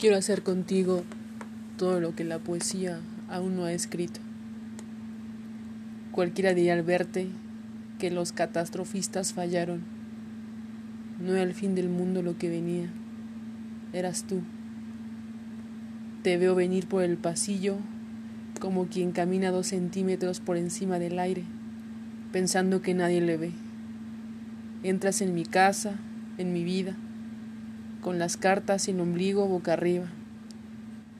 Quiero hacer contigo todo lo que la poesía aún no ha escrito. Cualquiera diría al verte que los catastrofistas fallaron. No era el fin del mundo lo que venía, eras tú. Te veo venir por el pasillo como quien camina dos centímetros por encima del aire, pensando que nadie le ve. Entras en mi casa, en mi vida con las cartas el ombligo boca arriba,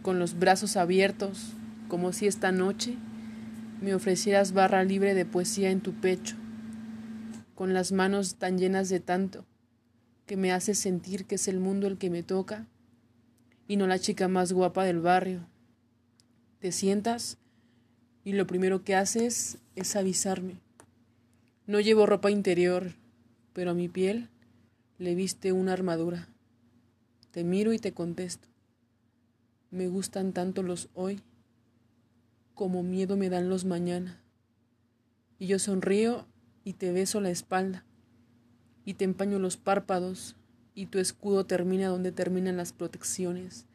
con los brazos abiertos, como si esta noche me ofrecieras barra libre de poesía en tu pecho, con las manos tan llenas de tanto, que me haces sentir que es el mundo el que me toca y no la chica más guapa del barrio. Te sientas y lo primero que haces es avisarme. No llevo ropa interior, pero a mi piel le viste una armadura. Te miro y te contesto. Me gustan tanto los hoy como miedo me dan los mañana. Y yo sonrío y te beso la espalda y te empaño los párpados y tu escudo termina donde terminan las protecciones,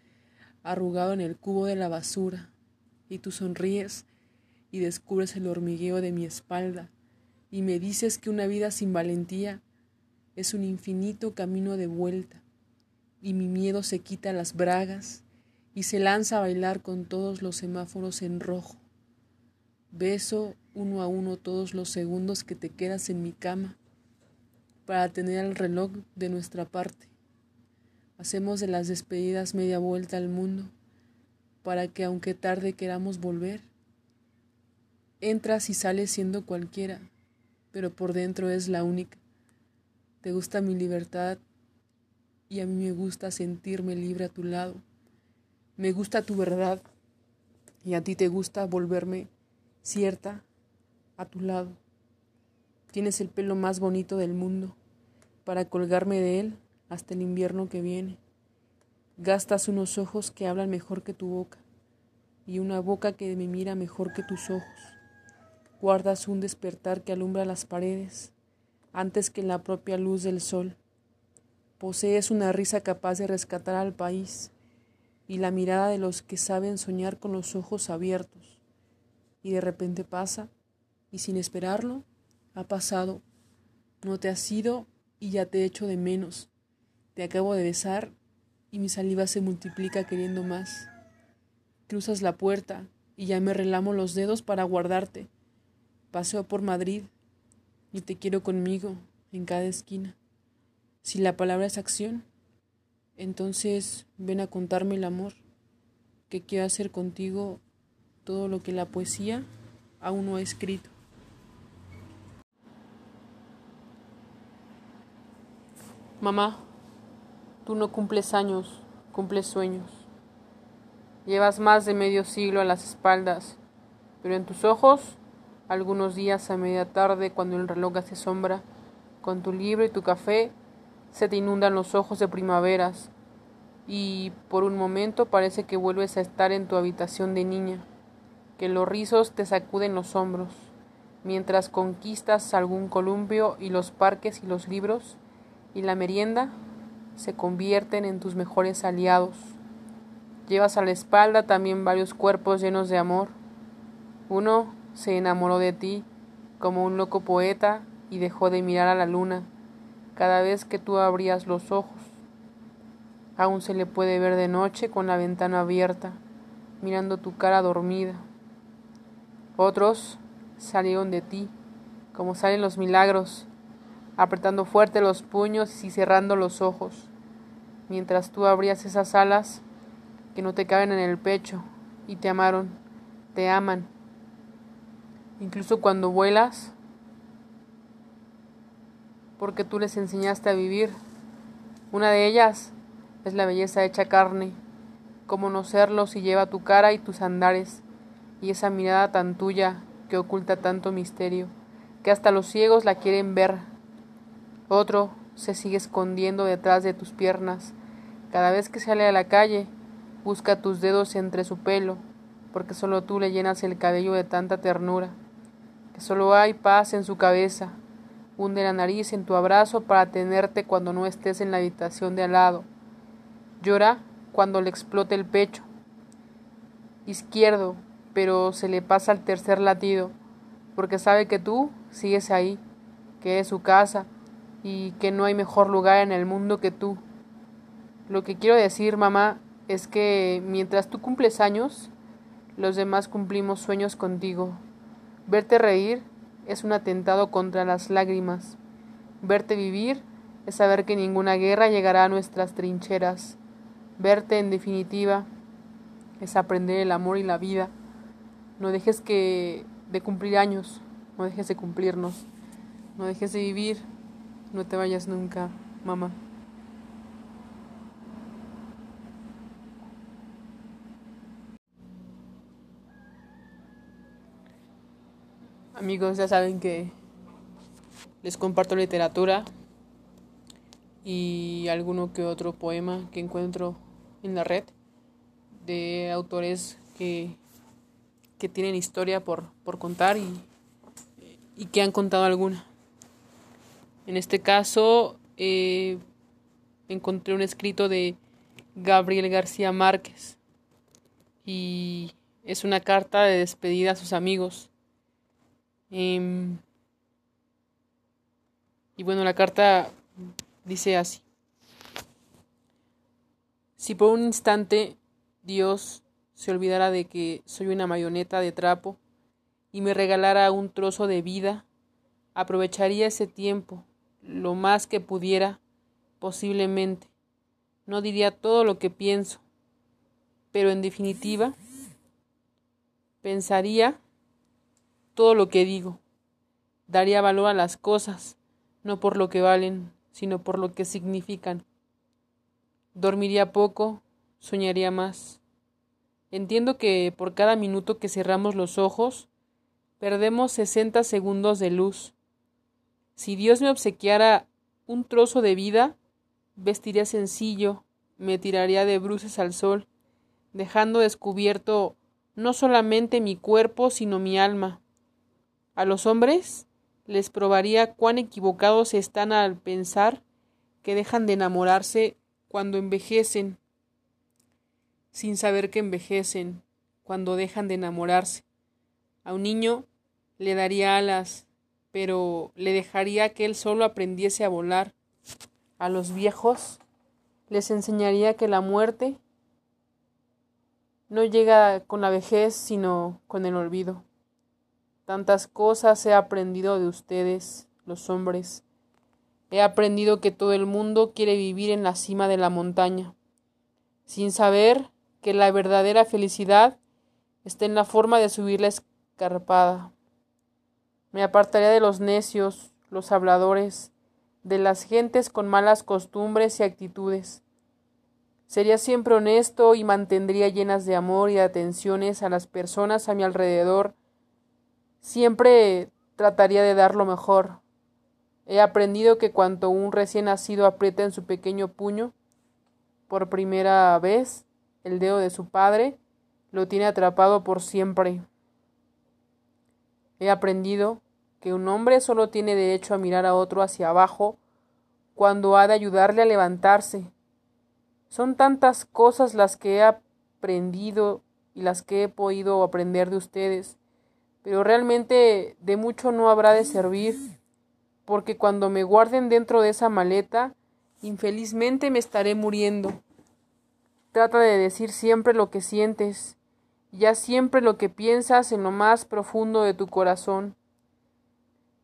arrugado en el cubo de la basura, y tú sonríes y descubres el hormigueo de mi espalda y me dices que una vida sin valentía es un infinito camino de vuelta y mi miedo se quita las bragas y se lanza a bailar con todos los semáforos en rojo. Beso uno a uno todos los segundos que te quedas en mi cama para tener el reloj de nuestra parte. Hacemos de las despedidas media vuelta al mundo para que aunque tarde queramos volver. Entras y sales siendo cualquiera, pero por dentro es la única. Te gusta mi libertad y a mí me gusta sentirme libre a tu lado. Me gusta tu verdad y a ti te gusta volverme cierta a tu lado. Tienes el pelo más bonito del mundo para colgarme de él hasta el invierno que viene. Gastas unos ojos que hablan mejor que tu boca y una boca que me mira mejor que tus ojos. Guardas un despertar que alumbra las paredes antes que la propia luz del sol. Posees una risa capaz de rescatar al país y la mirada de los que saben soñar con los ojos abiertos. Y de repente pasa, y sin esperarlo, ha pasado. No te has ido y ya te echo de menos. Te acabo de besar y mi saliva se multiplica queriendo más. Cruzas la puerta y ya me relamo los dedos para guardarte. Paseo por Madrid y te quiero conmigo en cada esquina. Si la palabra es acción, entonces ven a contarme el amor, que quiero hacer contigo todo lo que la poesía aún no ha escrito. Mamá, tú no cumples años, cumples sueños. Llevas más de medio siglo a las espaldas, pero en tus ojos, algunos días a media tarde, cuando el reloj hace sombra, con tu libro y tu café, se te inundan los ojos de primaveras y por un momento parece que vuelves a estar en tu habitación de niña, que los rizos te sacuden los hombros, mientras conquistas algún columpio y los parques y los libros y la merienda se convierten en tus mejores aliados. Llevas a la espalda también varios cuerpos llenos de amor. Uno se enamoró de ti como un loco poeta y dejó de mirar a la luna cada vez que tú abrías los ojos. Aún se le puede ver de noche con la ventana abierta, mirando tu cara dormida. Otros salieron de ti, como salen los milagros, apretando fuerte los puños y cerrando los ojos, mientras tú abrías esas alas que no te caben en el pecho y te amaron, te aman. Incluso cuando vuelas, porque tú les enseñaste a vivir. Una de ellas es la belleza hecha carne, como no serlo si lleva tu cara y tus andares, y esa mirada tan tuya que oculta tanto misterio, que hasta los ciegos la quieren ver. Otro se sigue escondiendo detrás de tus piernas. Cada vez que sale a la calle, busca tus dedos entre su pelo, porque solo tú le llenas el cabello de tanta ternura, que solo hay paz en su cabeza, hunde la nariz en tu abrazo para tenerte cuando no estés en la habitación de al lado. Llora cuando le explote el pecho izquierdo, pero se le pasa el tercer latido, porque sabe que tú sigues ahí, que es su casa y que no hay mejor lugar en el mundo que tú. Lo que quiero decir, mamá, es que mientras tú cumples años, los demás cumplimos sueños contigo. Verte reír es un atentado contra las lágrimas. Verte vivir es saber que ninguna guerra llegará a nuestras trincheras. Verte, en definitiva, es aprender el amor y la vida. No dejes que de cumplir años, no dejes de cumplirnos, no dejes de vivir, no te vayas nunca, mamá. Amigos, ya saben que les comparto literatura y alguno que otro poema que encuentro en la red de autores que, que tienen historia por, por contar y, y, que han contado alguna. En este caso, eh, encontré un escrito de Gabriel García Márquez y es una carta de despedida a sus amigos Em, y bueno, la carta dice así. Si por un instante Dios se olvidara de que soy una marioneta de trapo y me regalara un trozo de vida, aprovecharía ese tiempo lo más que pudiera, posiblemente. No diría todo lo que pienso, pero en definitiva, pensaría todo lo que digo. Daría valor a las cosas, no por lo que valen, sino por lo que significan. Dormiría poco, soñaría más. Entiendo que por cada minuto que cerramos los ojos, perdemos sesenta segundos de luz. Si Dios me obsequiara un trozo de vida, vestiría sencillo, me tiraría de bruces al sol, dejando descubierto no solamente mi cuerpo, sino mi alma. A los hombres les probaría cuán equivocados están al pensar que dejan de enamorarse cuando envejecen, sin saber que envejecen cuando dejan de enamorarse. A un niño le daría alas, pero le dejaría que él solo aprendiese a volar. A los viejos les enseñaría que la muerte no llega con la vejez, sino con el olvido. Tantas cosas he aprendido de ustedes, los hombres. He aprendido que todo el mundo quiere vivir en la cima de la montaña, sin saber que la verdadera felicidad está en la forma de subir la escarpada. Me apartaría de los necios, los habladores, de las gentes con malas costumbres y actitudes. Sería siempre honesto y mantendría llenas de amor y atenciones a las personas a mi alrededor Siempre trataría de dar lo mejor. He aprendido que cuanto un recién nacido aprieta en su pequeño puño, por primera vez, el dedo de su padre, lo tiene atrapado por siempre. He aprendido que un hombre solo tiene derecho a mirar a otro hacia abajo cuando ha de ayudarle a levantarse. Son tantas cosas las que he aprendido y las que he podido aprender de ustedes pero realmente de mucho no habrá de servir, porque cuando me guarden dentro de esa maleta, infelizmente me estaré muriendo. Trata de decir siempre lo que sientes, ya siempre lo que piensas en lo más profundo de tu corazón.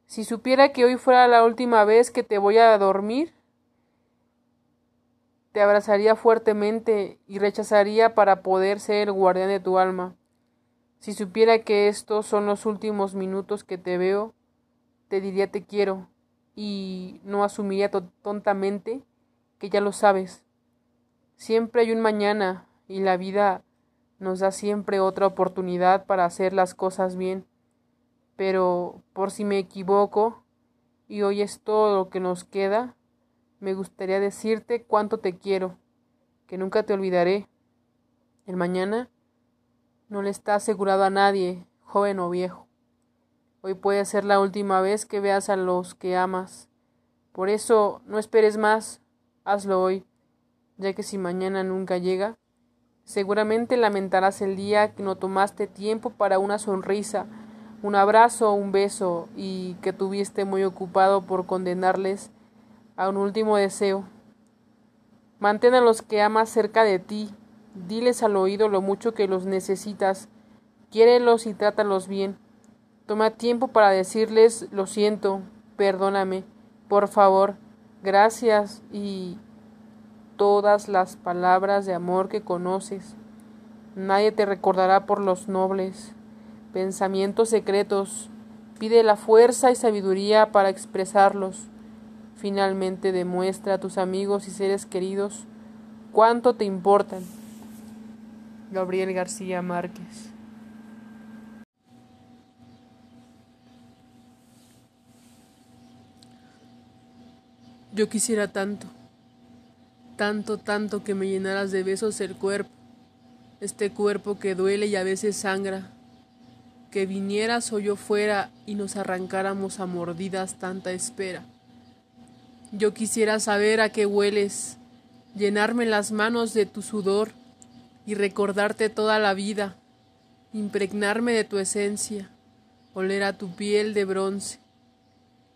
Si supiera que hoy fuera la última vez que te voy a dormir, te abrazaría fuertemente y rechazaría para poder ser el guardián de tu alma. Si supiera que estos son los últimos minutos que te veo, te diría te quiero y no asumiría tontamente que ya lo sabes. Siempre hay un mañana y la vida nos da siempre otra oportunidad para hacer las cosas bien. Pero por si me equivoco y hoy es todo lo que nos queda, me gustaría decirte cuánto te quiero, que nunca te olvidaré. El mañana no le está asegurado a nadie, joven o viejo. Hoy puede ser la última vez que veas a los que amas. Por eso no esperes más, hazlo hoy, ya que si mañana nunca llega, Seguramente lamentarás el día que no tomaste tiempo para una sonrisa, un abrazo o un beso y que tuviste muy ocupado por condenarles a un último deseo. Mantén a los que amas cerca de ti, diles al oído lo mucho que los necesitas, quiérelos y trátalos bien. Toma tiempo para decirles lo siento, perdóname, por favor, gracias y todas las palabras de amor que conoces. Nadie te recordará por los nobles pensamientos secretos. Pide la fuerza y sabiduría para expresarlos. Finalmente demuestra a tus amigos y seres queridos cuánto te importan. Gabriel García Márquez Yo quisiera tanto tanto, tanto que me llenaras de besos el cuerpo, este cuerpo que duele y a veces sangra, que vinieras o yo fuera y nos arrancáramos a mordidas tanta espera. Yo quisiera saber a qué hueles, llenarme las manos de tu sudor y recordarte toda la vida, impregnarme de tu esencia, oler a tu piel de bronce.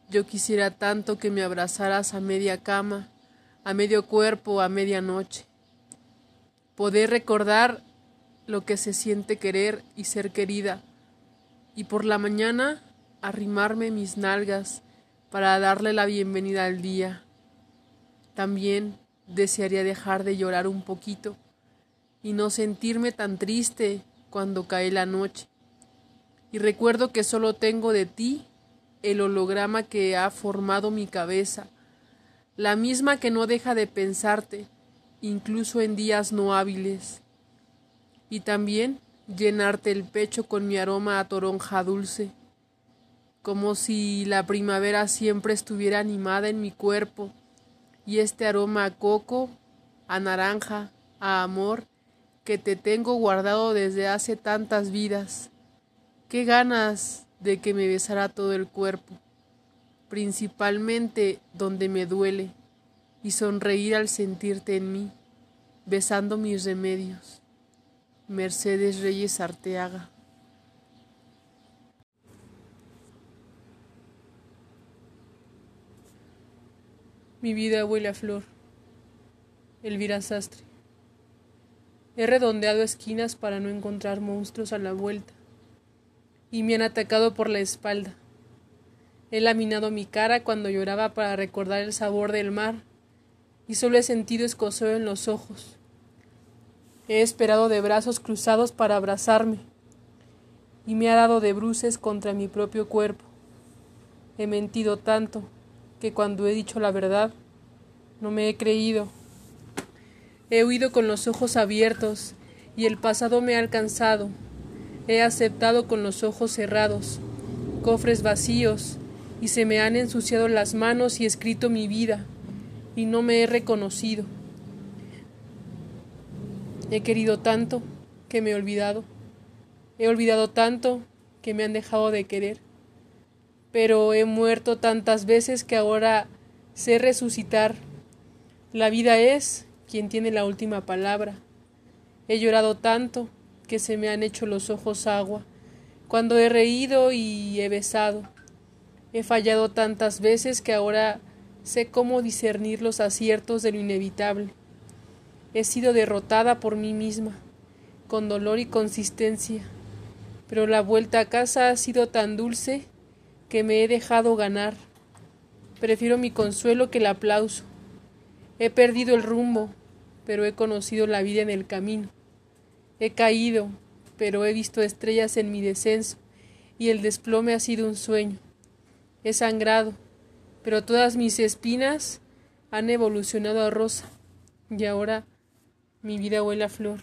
Yo quisiera tanto que me abrazaras a media cama, a medio cuerpo, a medianoche. Poder recordar lo que se siente querer y ser querida, y por la mañana arrimarme mis nalgas para darle la bienvenida al día. También desearía dejar de llorar un poquito y no sentirme tan triste cuando cae la noche. Y recuerdo que solo tengo de ti el holograma que ha formado mi cabeza la misma que no deja de pensarte, incluso en días no hábiles, y también llenarte el pecho con mi aroma a toronja dulce, como si la primavera siempre estuviera animada en mi cuerpo, y este aroma a coco, a naranja, a amor, que te tengo guardado desde hace tantas vidas. Qué ganas de que me besara todo el cuerpo principalmente donde me duele, y sonreír al sentirte en mí, besando mis remedios. Mercedes Reyes Arteaga. Mi vida huele a flor. Elvira Sastre. He redondeado esquinas para no encontrar monstruos a la vuelta, y me han atacado por la espalda He laminado mi cara cuando lloraba para recordar el sabor del mar, y solo he sentido escosor en los ojos. He esperado de brazos cruzados para abrazarme, y me ha dado de bruces contra mi propio cuerpo. He mentido tanto que cuando he dicho la verdad, no me he creído. He huido con los ojos abiertos, y el pasado me ha alcanzado. He aceptado con los ojos cerrados, cofres vacíos, y se me han ensuciado las manos y escrito mi vida, y no me he reconocido. He querido tanto que me he olvidado. He olvidado tanto que me han dejado de querer. Pero he muerto tantas veces que ahora sé resucitar. La vida es quien tiene la última palabra. He llorado tanto que se me han hecho los ojos agua, cuando he reído y he besado. He fallado tantas veces que ahora sé cómo discernir los aciertos de lo inevitable. He sido derrotada por mí misma, con dolor y consistencia, pero la vuelta a casa ha sido tan dulce que me he dejado ganar. Prefiero mi consuelo que el aplauso. He perdido el rumbo, pero he conocido la vida en el camino. He caído, pero he visto estrellas en mi descenso, y el desplome ha sido un sueño he sangrado, pero todas mis espinas han evolucionado a rosa, y ahora mi vida huele a flor.